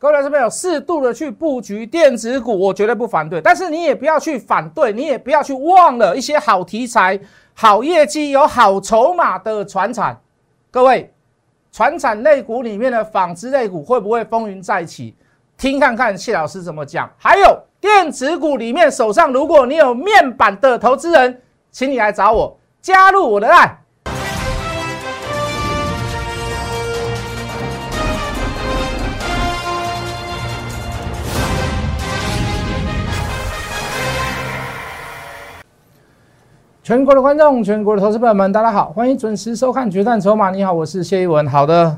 各位老师朋友，适度的去布局电子股，我绝对不反对。但是你也不要去反对，你也不要去忘了一些好题材、好业绩、有好筹码的船产。各位，船产类股里面的纺织类股会不会风云再起？听看看谢老师怎么讲。还有电子股里面，手上如果你有面板的投资人，请你来找我，加入我的爱。全国的观众，全国的投资朋友们，大家好，欢迎准时收看《决战筹码》。你好，我是谢一文。好的，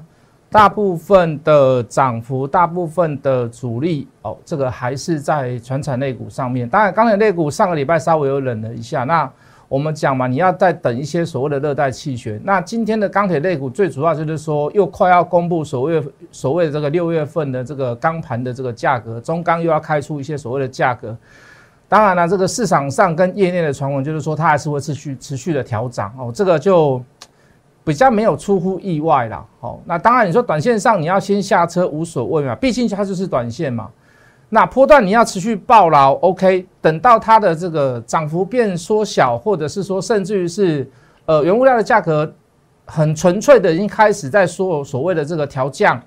大部分的涨幅，大部分的主力哦，这个还是在传产类股上面。当然，钢铁类股上个礼拜稍微有冷了一下。那我们讲嘛，你要再等一些所谓的热带气旋。那今天的钢铁类股最主要就是说，又快要公布所谓所谓的这个六月份的这个钢盘的这个价格，中钢又要开出一些所谓的价格。当然了，这个市场上跟业内的传闻就是说，它还是会持续持续的调涨哦，这个就比较没有出乎意外啦。哦，那当然你说短线上你要先下车无所谓嘛，毕竟它就是短线嘛。那波段你要持续抱牢，OK，等到它的这个涨幅变缩小，或者是说甚至于是呃原物料的价格很纯粹的已经开始在说所谓的这个调降。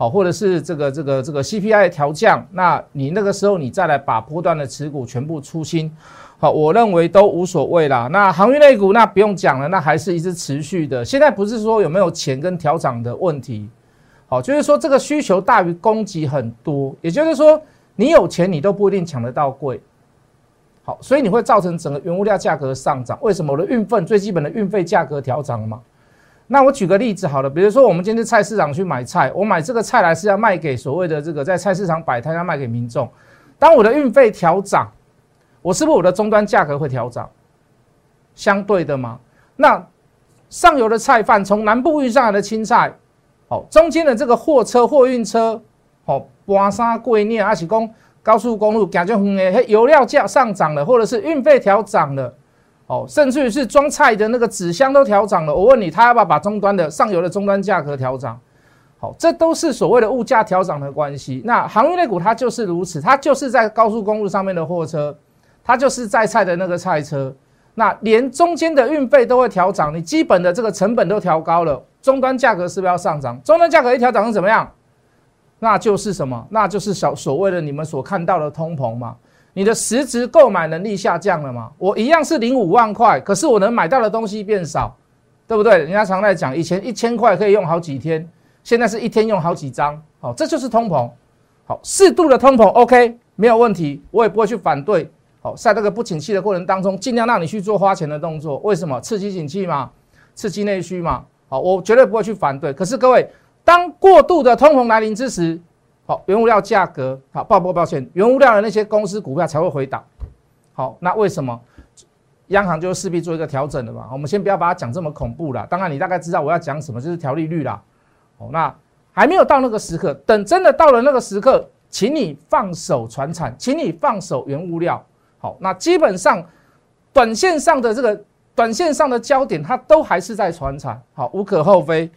好，或者是这个这个这个 CPI 调降，那你那个时候你再来把波段的持股全部出清，好，我认为都无所谓啦。那航运类股那不用讲了，那还是一直持续的。现在不是说有没有钱跟调涨的问题，好，就是说这个需求大于供给很多，也就是说你有钱你都不一定抢得到贵，好，所以你会造成整个原物料价格上涨。为什么我的运费最基本的运费价格调涨了吗？那我举个例子好了，比如说我们今天菜市场去买菜，我买这个菜来是要卖给所谓的这个在菜市场摆摊要卖给民众。当我的运费调涨，我是不是我的终端价格会调涨？相对的吗？那上游的菜贩从南部运上来的青菜，哦，中间的这个货车货运车，哦，搬山贵念阿起公高速公路感觉很诶，油料价上涨了，或者是运费调涨了。哦，甚至于是装菜的那个纸箱都调涨了。我问你，他要不要把终端的上游的终端价格调涨？好，这都是所谓的物价调涨的关系。那航运类股它就是如此，它就是在高速公路上面的货车，它就是在菜的那个菜车，那连中间的运费都会调涨，你基本的这个成本都调高了，终端价格是不是要上涨？终端价格一调涨是怎么样？那就是什么？那就是小所谓的你们所看到的通膨嘛。你的实质购买能力下降了吗？我一样是领五万块，可是我能买到的东西变少，对不对？人家常在讲，以前一千块可以用好几天，现在是一天用好几张，好，这就是通膨。好，适度的通膨，OK，没有问题，我也不会去反对。好，在这个不景气的过程当中，尽量让你去做花钱的动作，为什么？刺激景气嘛，刺激内需嘛。好，我绝对不会去反对。可是各位，当过度的通膨来临之时，好，原物料价格好，报不抱歉，原物料的那些公司股票才会回档。好，那为什么央行就势必做一个调整的嘛？我们先不要把它讲这么恐怖了。当然，你大概知道我要讲什么，就是调利率啦。哦，那还没有到那个时刻，等真的到了那个时刻，请你放手传产，请你放手原物料。好，那基本上短线上的这个短线上的焦点，它都还是在传产。好，无可厚非。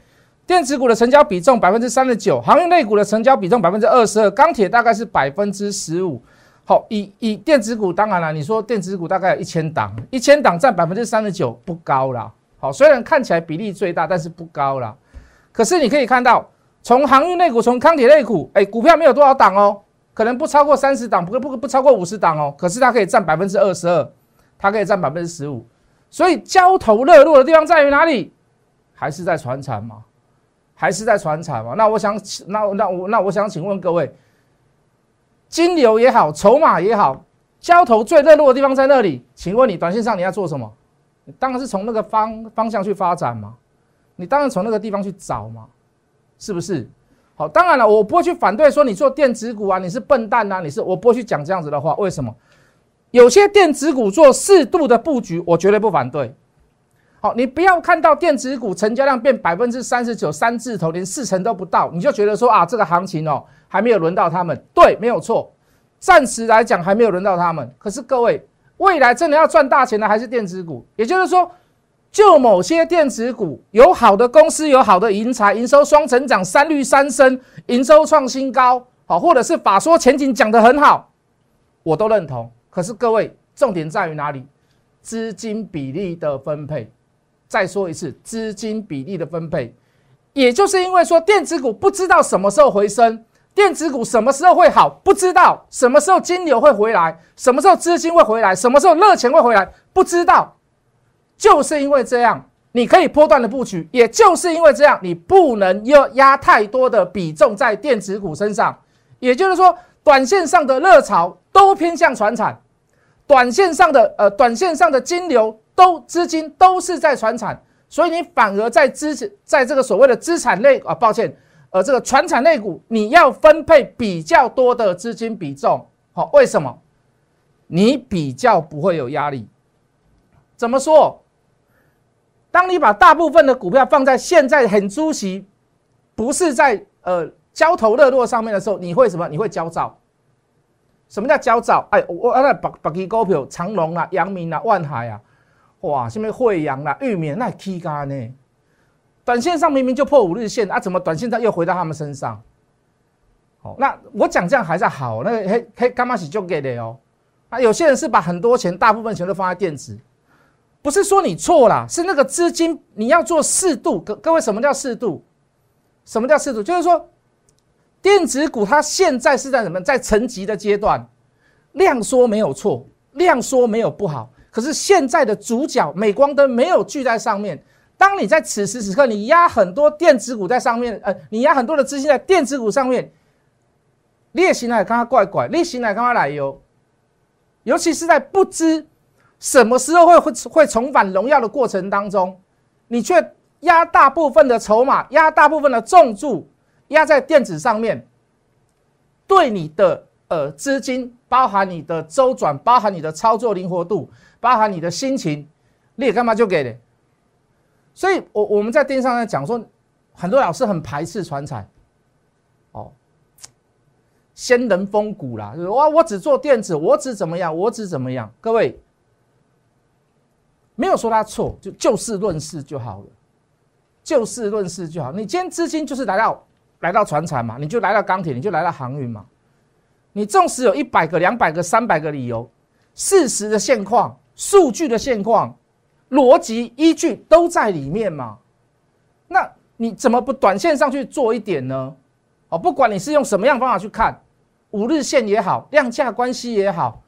电子股的成交比重百分之三十九，航运类股的成交比重百分之二十二，钢铁大概是百分之十五。好，以以电子股，当然了，你说电子股大概有一千档，一千档占百分之三十九，不高啦。好，虽然看起来比例最大，但是不高啦。可是你可以看到，从航运类股，从钢铁类股，哎，股票没有多少档哦，可能不超过三十档，不不不超过五十档哦。可是它可以占百分之二十二，它可以占百分之十五。所以交投热络的地方在于哪里？还是在船产嘛？还是在传产嘛？那我想请，那那我那我想请问各位，金牛也好，筹码也好，交投最热络的地方在那里？请问你短线上你要做什么？当然是从那个方方向去发展嘛。你当然从那个地方去找嘛，是不是？好，当然了，我不会去反对说你做电子股啊，你是笨蛋呐，你是我不会去讲这样子的话。为什么？有些电子股做适度的布局，我绝对不反对。好，你不要看到电子股成交量变百分之三十九，三字头连四成都不到，你就觉得说啊，这个行情哦还没有轮到他们。对，没有错，暂时来讲还没有轮到他们。可是各位，未来真的要赚大钱的还是电子股。也就是说，就某些电子股有好的公司，有好的营财，营收双成长，三率三升，营收创新高。好，或者是法说前景讲得很好，我都认同。可是各位，重点在于哪里？资金比例的分配。再说一次，资金比例的分配，也就是因为说电子股不知道什么时候回升，电子股什么时候会好，不知道什么时候金流会回来，什么时候资金会回来，什么时候热钱会回来，不知道。就是因为这样，你可以波段的布局，也就是因为这样，你不能要压太多的比重在电子股身上。也就是说，短线上的热潮都偏向船产，短线上的呃，短线上的金流。都资金都是在传产，所以你反而在资在这个所谓的资产类啊，抱歉，呃，这个传产类股你要分配比较多的资金比重，好，为什么？你比较不会有压力。怎么说？当你把大部分的股票放在现在很猪席，不是在呃焦头热络上面的时候，你会什么？你会焦躁。什么叫焦躁？哎，我那把把基股票，长隆啊、阳明啊、万海啊。哇，什么惠阳啦、玉米那 K 干呢？短线上明明就破五日线啊，怎么短线上又回到他们身上？好，那我讲这样还是好，那个黑黑干嘛是就给的哦？啊，有些人是把很多钱，大部分钱都放在电子，不是说你错了，是那个资金你要做适度。各各位，什么叫适度？什么叫适度？就是说，电子股它现在是在什么？在层级的阶段，量缩没有错，量缩没有不好。可是现在的主角镁光灯没有聚在上面。当你在此时此刻，你压很多电子股在上面，呃，你压很多的资金在电子股上面，列行来看它怪怪，列行来看它来哟。尤其是在不知什么时候会会会重返荣耀的过程当中，你却压大部分的筹码，压大部分的重注压在电子上面，对你的呃资金，包含你的周转，包含你的操作灵活度。包含你的心情，你也干嘛就给的？所以，我我们在电视上讲说，很多老师很排斥传产，哦，先人风骨啦，就是哇，我只做电子，我只怎么样，我只怎么样。各位，没有说他错，就就事论事就好了，就事论事就好。你今天资金就是来到来到船产嘛，你就来到钢铁，你就来到航运嘛。你纵使有一百个、两百个、三百个理由，事实的现况。数据的现况、逻辑依据都在里面嘛？那你怎么不短线上去做一点呢？哦，不管你是用什么样方法去看，五日线也好，量价关系也好，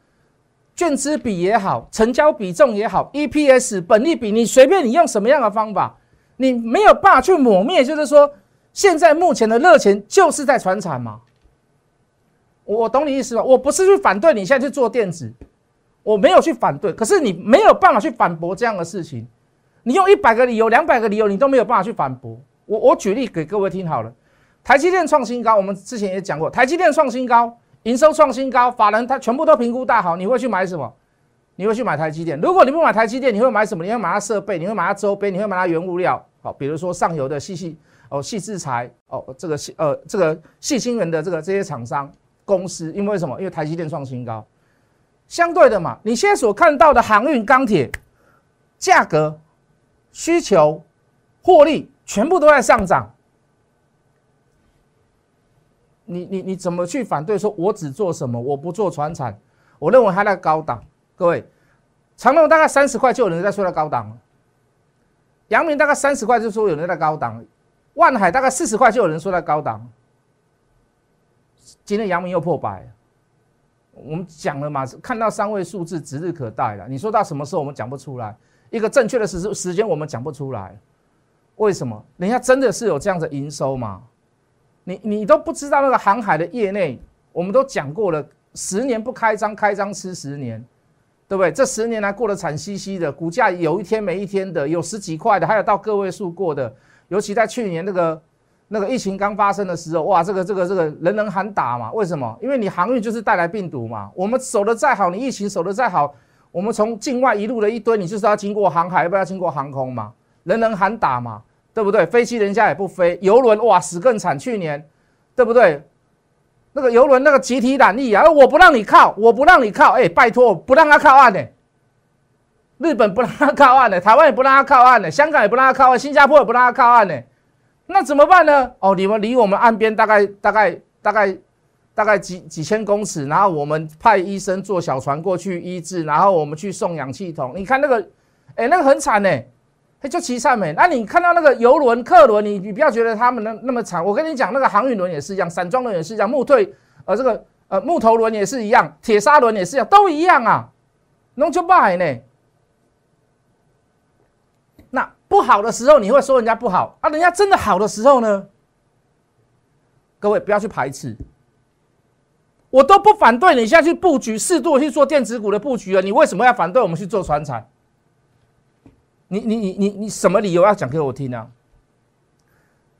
券资比也好，成交比重也好，EPS 本利比，你随便你用什么样的方法，你没有办法去抹灭，就是说现在目前的热钱就是在传产嘛？我懂你意思吧？我不是去反对你现在去做电子。我没有去反对，可是你没有办法去反驳这样的事情。你用一百个理由、两百个理由，你都没有办法去反驳。我我举例给各位听好了。台积电创新高，我们之前也讲过，台积电创新高，营收创新高，法人他全部都评估大好，你会去买什么？你会去买台积电？如果你不买台积电，你会买什么？你会买它设备？你会买它周边？你会买它原物料？好，比如说上游的细细哦细制材哦这个细呃这个细晶圆的这个这些厂商公司，因为什么？因为台积电创新高。相对的嘛，你现在所看到的航运、钢铁价格、需求、获利，全部都在上涨。你你你怎么去反对？说我只做什么？我不做船产？我认为它在高档。各位，长隆大概三十块就有人在说在高档了阳明大概三十块就说有人在高档，万海大概四十块就有人说在高档。今天阳明又破百。我们讲了嘛，看到三位数字指日可待了。你说到什么时候我们讲不出来，一个正确的时时间我们讲不出来，为什么？人家真的是有这样的营收吗？你你都不知道那个航海的业内，我们都讲过了，十年不开张，开张吃十年，对不对？这十年来过得惨兮兮的，股价有一天没一天的，有十几块的，还有到个位数过的，尤其在去年那个。那个疫情刚发生的时候，哇，这个这个这个人人喊打嘛？为什么？因为你航运就是带来病毒嘛。我们守的再好，你疫情守的再好，我们从境外一路的一堆，你就是要经过航海，要不要经过航空嘛？人人喊打嘛，对不对？飞机人家也不飞，游轮哇死更惨，去年，对不对？那个游轮那个集体染疫啊，我不让你靠，我不让你靠，哎，拜托，不让他靠岸呢。日本不让他靠岸呢，台湾也不让他靠岸呢，香港也不让他靠岸，新加坡也不让他靠岸呢。那怎么办呢？哦，你们离我们岸边大概大概大概大概几几千公尺，然后我们派医生坐小船过去医治，然后我们去送氧气筒。你看那个，哎，那个很惨呢，哎，就奇惨没。那你看到那个游轮、客轮，你你不要觉得他们那那么惨。我跟你讲，那个航运轮也是一样，散装轮也是一样，木退呃这个呃木头轮也是一样，铁砂轮也是一样，都一样啊，弄就败呢。那不好的时候你会说人家不好啊，人家真的好的时候呢？各位不要去排斥。我都不反对你现在去布局，适度去做电子股的布局了。你为什么要反对我们去做船产？你你你你你什么理由要讲给我听呢？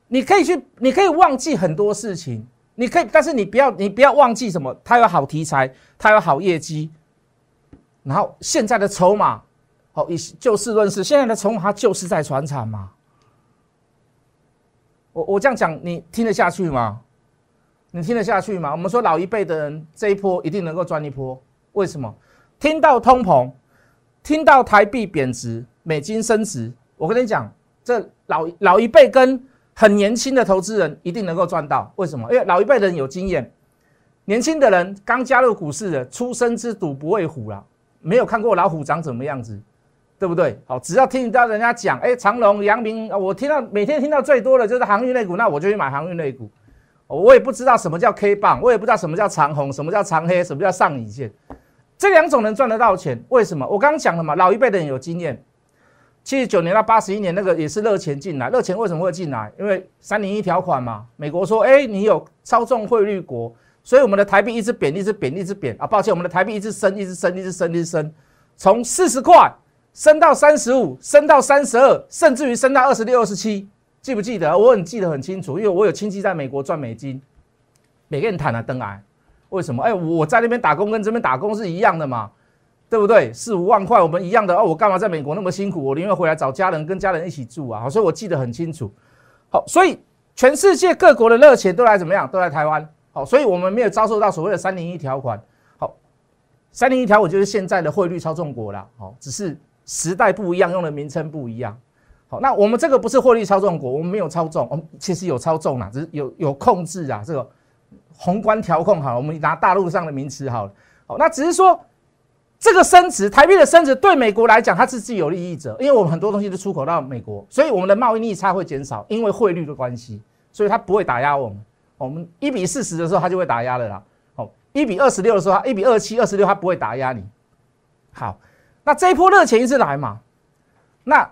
你可以去，你可以忘记很多事情，你可以，但是你不要你不要忘记什么？它有好题材，它有好业绩，然后现在的筹码，好以就事论事，现在的筹码就是在船产嘛。我我这样讲，你听得下去吗？你听得下去吗？我们说老一辈的人这一波一定能够赚一波，为什么？听到通膨，听到台币贬值、美金升值，我跟你讲，这老老一辈跟很年轻的投资人一定能够赚到。为什么？因为老一辈的人有经验，年轻的人刚加入股市的，初生之犊不畏虎啦，没有看过老虎长怎么样子，对不对？好，只要听到人家讲，哎，长隆、阳明，我听到每天听到最多的就是航运类股，那我就去买航运类股。我也不知道什么叫 K 棒，我也不知道什么叫长红，什么叫长黑，什么叫上影线，这两种能赚得到钱？为什么？我刚刚讲了嘛，老一辈的人有经验，七十九年到八十一年那个也是热钱进来，热钱为什么会进来？因为三零一条款嘛，美国说，哎，你有操纵汇率国，所以我们的台币一直贬，一直贬，一直贬啊，抱歉，我们的台币一直升，一直升，一直升，一直升，从四十块升到三十五，升到三十二，甚至于升到二十六、二十七。记不记得？我很记得很清楚，因为我有亲戚在美国赚美金，每个人谈了登来，为什么？哎，我在那边打工跟这边打工是一样的嘛，对不对？四五万块我们一样的哦，我干嘛在美国那么辛苦？我宁愿回来找家人，跟家人一起住啊！好，所以我记得很清楚。好，所以全世界各国的热钱都来怎么样？都来台湾。好，所以我们没有遭受到所谓的三零一条款。好，三零一条，我就是现在的汇率操纵国了。好，只是时代不一样，用的名称不一样。好那我们这个不是获利操纵国，我们没有操纵，我们其实有操纵啦，只是有有控制啊，这个宏观调控好，我们拿大陆上的名词好了，好，那只是说这个升值，台币的升值对美国来讲，它是自有利益者，因为我们很多东西都出口到美国，所以我们的贸易逆差会减少，因为汇率的关系，所以它不会打压我们。我们一比四十的时候，它就会打压了啦。好，一比二十六的时候，一比二七、二十六，它不会打压你。好，那这一波热钱一直来嘛，那。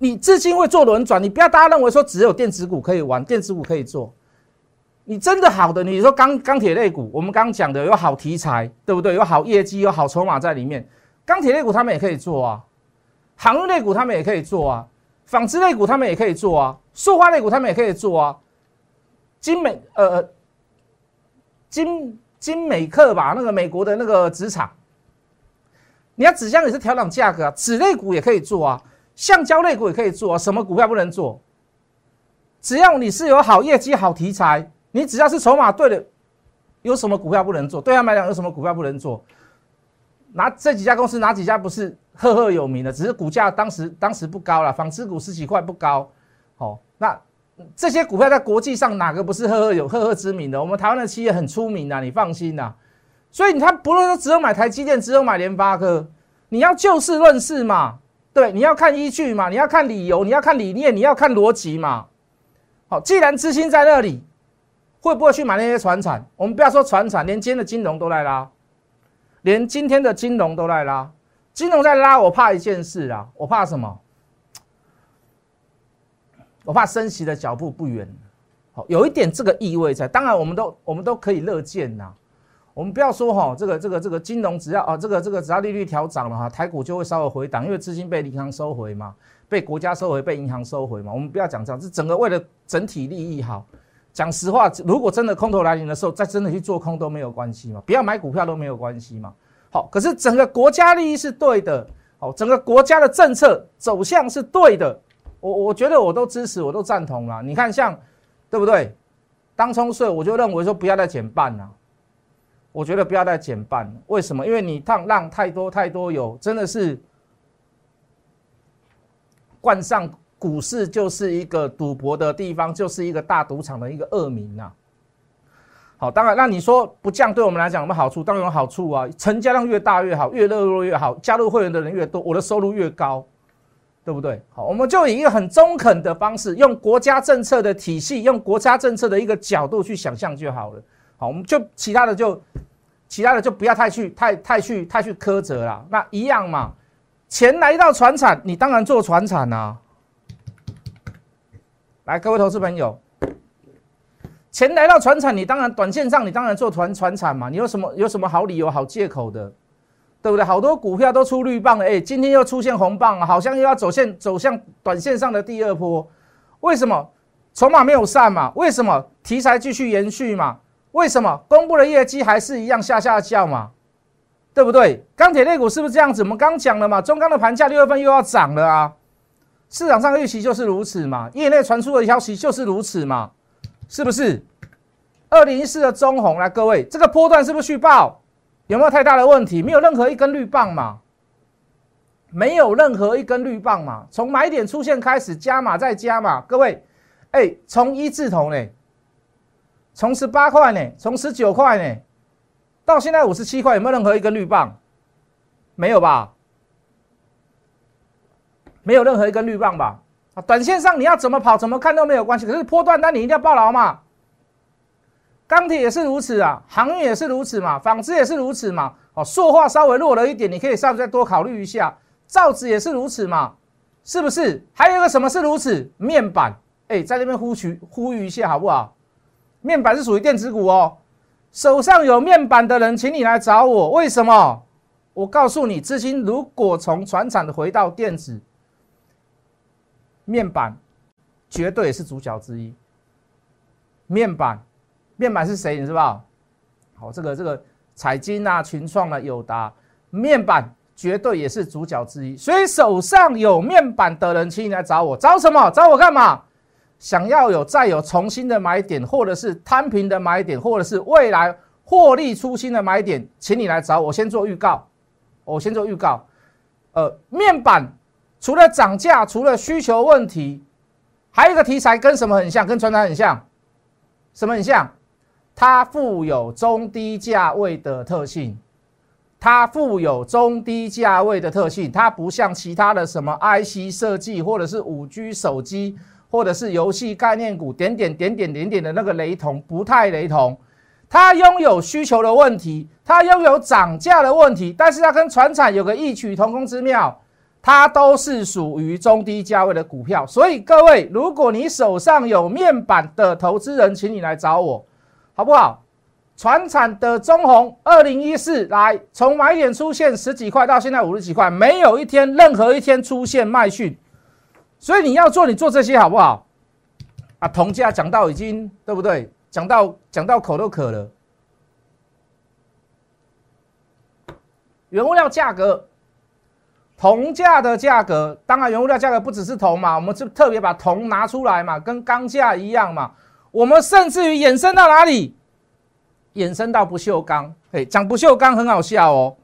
你资金会做轮转，你不要大家认为说只有电子股可以玩，电子股可以做。你真的好的，你说钢钢铁类股，我们刚刚讲的有好题材，对不对？有好业绩，有好筹码在里面。钢铁类股他们也可以做啊，航运类股他们也可以做啊，纺织类股他们也可以做啊，塑化类股他们也可以做啊。金美呃金金美克吧，那个美国的那个纸厂，你要纸箱也是调整价格啊，纸类股也可以做啊。橡胶类股也可以做啊，什么股票不能做？只要你是有好业绩、好题材，你只要是筹码对的，有什么股票不能做？对他们来讲，有什么股票不能做？拿这几家公司，哪几家不是赫赫有名的？只是股价当时当时不高了，纺织股十几块不高。好，那这些股票在国际上哪个不是赫赫有赫赫之名的？我们台湾的企业很出名的，你放心呐。所以你看，不论说只有买台积电，只有买联发科，你要就事论事嘛。对，你要看依据嘛，你要看理由，你要看理念，你要看逻辑嘛。好，既然资金在那里，会不会去买那些船产？我们不要说船产，连今天的金融都在拉，连今天的金融都在拉。金融在拉，我怕一件事啊，我怕什么？我怕升息的脚步不远。好，有一点这个意味在。当然，我们都我们都可以乐见呐。我们不要说哈，这个这个这个金融只要啊，这个这个只要利率调涨了哈，台股就会稍微回档，因为资金被银行收回嘛，被国家收回，被银行收回嘛。我们不要讲这样，是整个为了整体利益好。讲实话，如果真的空头来临的时候，再真的去做空都没有关系嘛，不要买股票都没有关系嘛。好，可是整个国家利益是对的，好，整个国家的政策走向是对的，我我觉得我都支持，我都赞同了。你看像对不对？当冲税，我就认为说不要再减半了。我觉得不要再减半了，为什么？因为你让让太多太多有，真的是冠上股市就是一个赌博的地方，就是一个大赌场的一个恶名呐。好，当然，那你说不降对我们来讲有没有好处？当然有好处啊，成交量越大越好，越热络越好，加入会员的人越多，我的收入越高，对不对？好，我们就以一个很中肯的方式，用国家政策的体系，用国家政策的一个角度去想象就好了。好，我们就其他的就其他的就不要太去太太去太去苛责了。那一样嘛，钱来到船产，你当然做船产啊。来，各位投资朋友。钱来到船产，你当然短线上，你当然做船船产嘛。你有什么有什么好理由、好借口的，对不对？好多股票都出绿棒了，哎，今天又出现红棒，好像又要走线走向短线上的第二波。为什么？筹码没有散嘛？为什么？题材继续延续嘛？为什么？公布的业绩还是一样下下叫嘛？对不对？钢铁类股是不是这样子？我们刚讲了嘛，中钢的盘价六月份又要涨了啊，市场上预期就是如此嘛，业内传出的消息就是如此嘛。是不是？二零一四的中红来，各位，这个波段是不是续报？有没有太大的问题？没有任何一根绿棒嘛？没有任何一根绿棒嘛？从买点出现开始加码再加码，各位，哎，从一字头呢，从十八块呢，从十九块呢，到现在五十七块，有没有任何一根绿棒？没有吧？没有任何一根绿棒吧？啊短线上你要怎么跑怎么看都没有关系，可是波段单你一定要抱牢嘛。钢铁也是如此啊，航运也是如此嘛，纺织也是如此嘛。哦，塑化稍微弱了一点，你可以稍微再多考虑一下。造纸也是如此嘛，是不是？还有一个什么是如此？面板，哎，在这边呼吁呼吁一下好不好？面板是属于电子股哦，手上有面板的人，请你来找我。为什么？我告诉你，资金如果从船厂的回到电子。面板绝对是主角之一。面板，面板是谁？你知道？好，这个这个彩金啊、群创啊、友达，面板绝对也是主角之一。所以手上有面板的人，请你来找我。找什么？找我干嘛？想要有再有重新的买点，或者是摊平的买点，或者是未来获利出新的买点，请你来找我。先做预告，我先做预告。呃，面板。除了涨价，除了需求问题，还有一个题材跟什么很像？跟传单很像，什么很像？它富有中低价位的特性，它富有中低价位的特性，它不像其他的什么 IC 设计，或者是五 G 手机，或者是游戏概念股，点点点点点点的那个雷同，不太雷同。它拥有需求的问题，它拥有涨价的问题，但是它跟船产有个异曲同工之妙。它都是属于中低价位的股票，所以各位，如果你手上有面板的投资人，请你来找我，好不好？船产的中红，二零一四来，从买点出现十几块到现在五十几块，没有一天任何一天出现卖讯，所以你要做，你做这些好不好？啊，铜价讲到已经对不对？讲到讲到口都渴了，原物料价格。铜价的价格，当然原物料价格不只是铜嘛，我们就特别把铜拿出来嘛，跟钢价一样嘛。我们甚至于衍生到哪里？衍生到不锈钢。哎，讲不锈钢很好笑哦。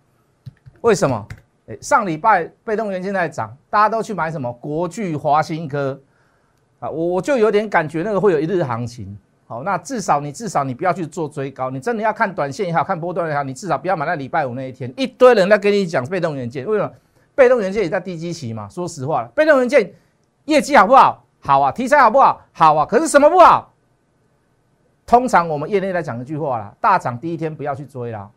为什么？哎，上礼拜被动元件在涨，大家都去买什么？国巨、华新科啊，我我就有点感觉那个会有一日行情。好，那至少你至少你不要去做追高，你真的要看短线也好看波段也好，你至少不要买在礼拜五那一天，一堆人在跟你讲被动元件，为什么？被动元件也在低基期嘛？说实话被动元件业绩好不好？好啊，题材好不好？好啊。可是什么不好？通常我们业内在讲一句话啦：大涨第一天不要去追啦。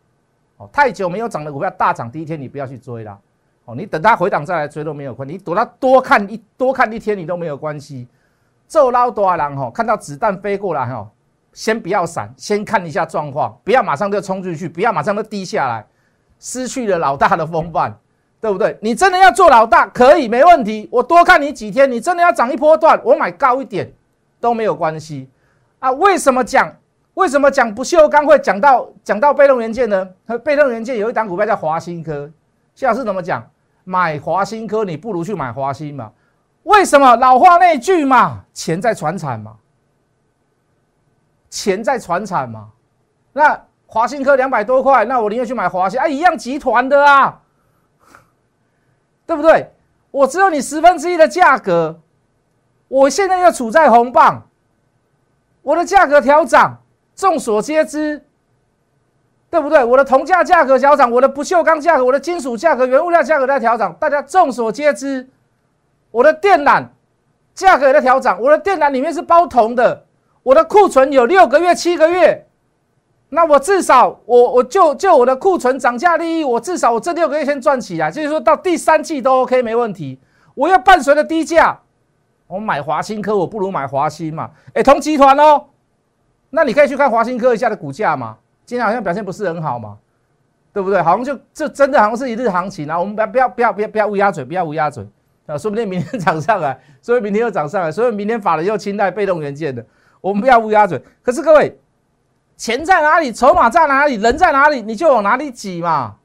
哦，太久没有涨的股票，大涨第一天你不要去追啦。哦，你等它回档再来追都没有关系。你躲它多看一多看一天你都没有关系。做捞多少人哈？看到子弹飞过来哈，先不要闪，先看一下状况，不要马上就冲出去，不要马上就低下来，失去了老大的风范。对不对？你真的要做老大，可以没问题。我多看你几天，你真的要涨一波段，我买高一点都没有关系啊。为什么讲？为什么讲不锈钢会讲到讲到被动元件呢？被动元件有一档股票叫华新科，谢老师怎么讲？买华新科，你不如去买华新嘛？为什么？老话那句嘛，钱在传产嘛，钱在传产嘛。那华新科两百多块，那我宁愿去买华新啊，一样集团的啊。对不对？我只有你十分之一的价格，我现在又处在红棒，我的价格调涨，众所皆知，对不对？我的铜价价格调涨，我的不锈钢价格，我的金属价格、原物料价格在调涨，大家众所皆知。我的电缆价格也在调涨，我的电缆里面是包铜的，我的库存有六个月、七个月，那我至少我我就就我的库存涨价利益，我至少我这六个月先赚起来，就是说到第三季都 OK 没问题。我要伴随着低价，我买华新科，我不如买华新嘛。哎，同集团哦，那你可以去看华新科一下的股价嘛，今天好像表现不是很好嘛，对不对？好像就这真的好像是一日行情啊，我们不要不要不要不要不要乌鸦嘴，不要乌鸦嘴。啊，说不定明天涨上来，所以明天又涨上来，所以明天法人又青睐被动元件的，我们不要乌鸦嘴。可是各位，钱在哪里，筹码在哪里，人在哪里，你就往哪里挤嘛。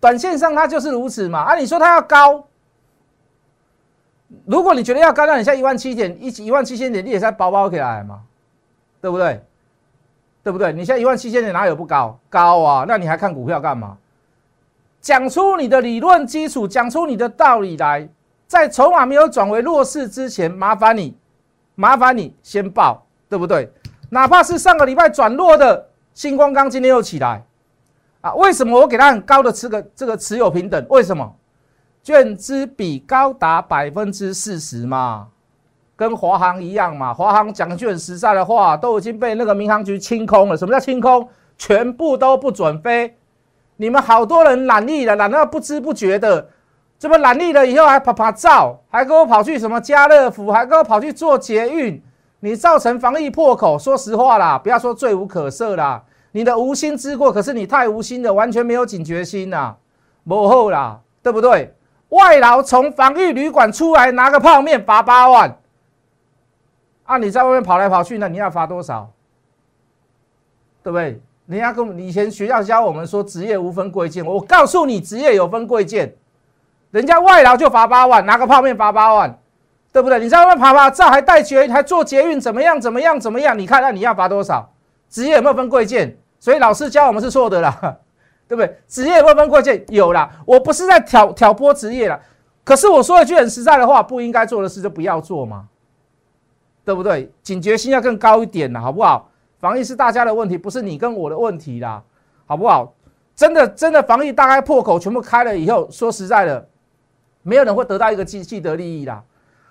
短线上它就是如此嘛。啊，你说它要高，如果你觉得要高，那你像一万七点一一万七千点，你也在包包起来嘛，对不对？对不对？你现在一万七千点哪有不高？高啊，那你还看股票干嘛？讲出你的理论基础，讲出你的道理来。在筹码没有转为弱势之前，麻烦你，麻烦你先报，对不对？哪怕是上个礼拜转弱的星光钢，今天又起来，啊，为什么我给它很高的持个这个持有平等？为什么？券资比高达百分之四十嘛，跟华航一样嘛。华航讲句很实在的话，都已经被那个民航局清空了。什么叫清空？全部都不准飞。你们好多人懒力了，懒到不知不觉的。这么懒力了以后还拍拍照，还跟我跑去什么家乐福，还跟我跑去做捷运，你造成防疫破口。说实话啦，不要说罪无可赦啦，你的无心之过，可是你太无心了，完全没有警觉心呐，幕后啦，对不对？外劳从防疫旅馆出来拿个泡面罚八万，啊，你在外面跑来跑去，那你要罚多少？对不对？人家跟以前学校教我们说职业无分贵贱，我告诉你，职业有分贵贱。人家外劳就罚八万，拿个泡面罚八万，对不对？你在外面爬爬这，还带捷还坐捷运，怎么样？怎么样？怎么样？你看，那你要罚多少？职业有没有分贵贱？所以老师教我们是错的啦，对不对？职业有没有分贵贱？有啦，我不是在挑挑拨职业啦，可是我说一句很实在的话，不应该做的事就不要做嘛，对不对？警觉性要更高一点啦，好不好？防疫是大家的问题，不是你跟我的问题啦，好不好？真的真的防疫大概破口全部开了以后，说实在的。没有人会得到一个既既得利益啦，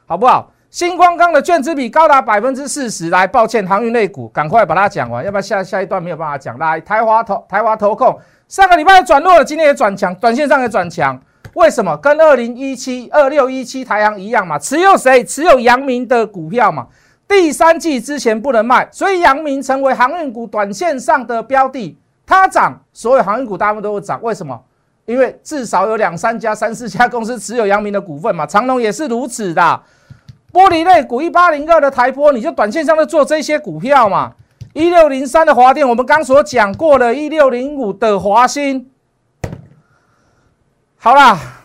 好不好？星光钢的券资比高达百分之四十，来，抱歉，航运类股，赶快把它讲完，要不然下下一段没有办法讲。来，台华投台华投控，上个礼拜转弱了，今天也转强，短线上也转强，为什么？跟二零一七二六一七台阳一样嘛？持有谁？持有阳明的股票嘛？第三季之前不能卖，所以阳明成为航运股短线上的标的，它涨，所有航运股大部分都会涨，为什么？因为至少有两三家、三四家公司持有阳明的股份嘛，长隆也是如此的。玻璃类股一八零二的台玻，你就短线上的做这些股票嘛。一六零三的华电，我们刚所讲过的。一六零五的华兴，好啦。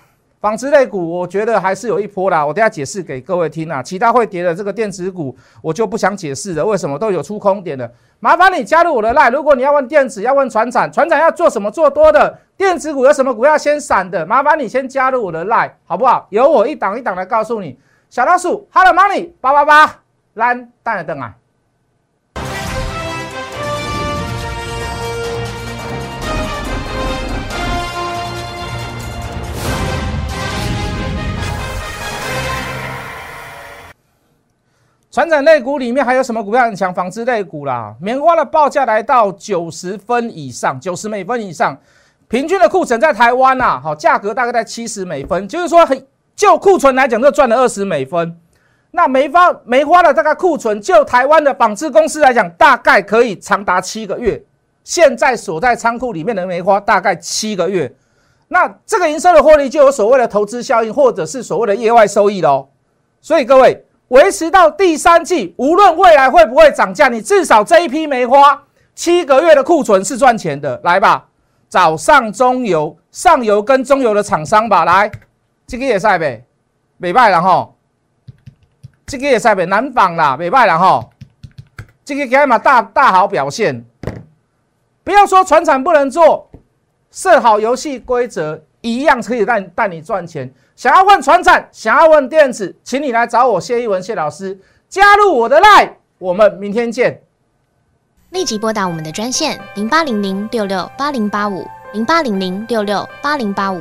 纺织类股，我觉得还是有一波啦。我等下解释给各位听啊。其他会跌的这个电子股，我就不想解释了。为什么都有出空点的？麻烦你加入我的 line。如果你要问电子，要问船产，船产要做什么做多的？电子股有什么股要先闪的？麻烦你先加入我的 line，好不好？由我一档一档来告诉你。小老鼠，Hello Money 八八八，蓝带了灯啊。船长类股里面还有什么股票很强？纺织类股啦，棉花的报价来到九十分以上，九十美分以上，平均的库存在台湾呐，好，价格大概在七十美分，就是说很就库存来讲，就赚了二十美分。那梅花梅花的大概库存，就台湾的纺织公司来讲，大概可以长达七个月。现在锁在仓库里面的梅花大概七个月，那这个营收的获利就有所谓的投资效应，或者是所谓的业外收益喽。所以各位。维持到第三季，无论未来会不会涨价，你至少这一批梅花七个月的库存是赚钱的。来吧，找上中游、上游跟中游的厂商吧。来，这个也赛呗，美拜了哈。这个也赛呗，南纺啦，美拜了哈。这个给嘛大大好表现。不要说船厂不能做，设好游戏规则，一样可以带带你赚钱。想要问船产，想要问电子，请你来找我谢一文谢老师，加入我的 line，我们明天见。立即拨打我们的专线零八零零六六八零八五零八零零六六八零八五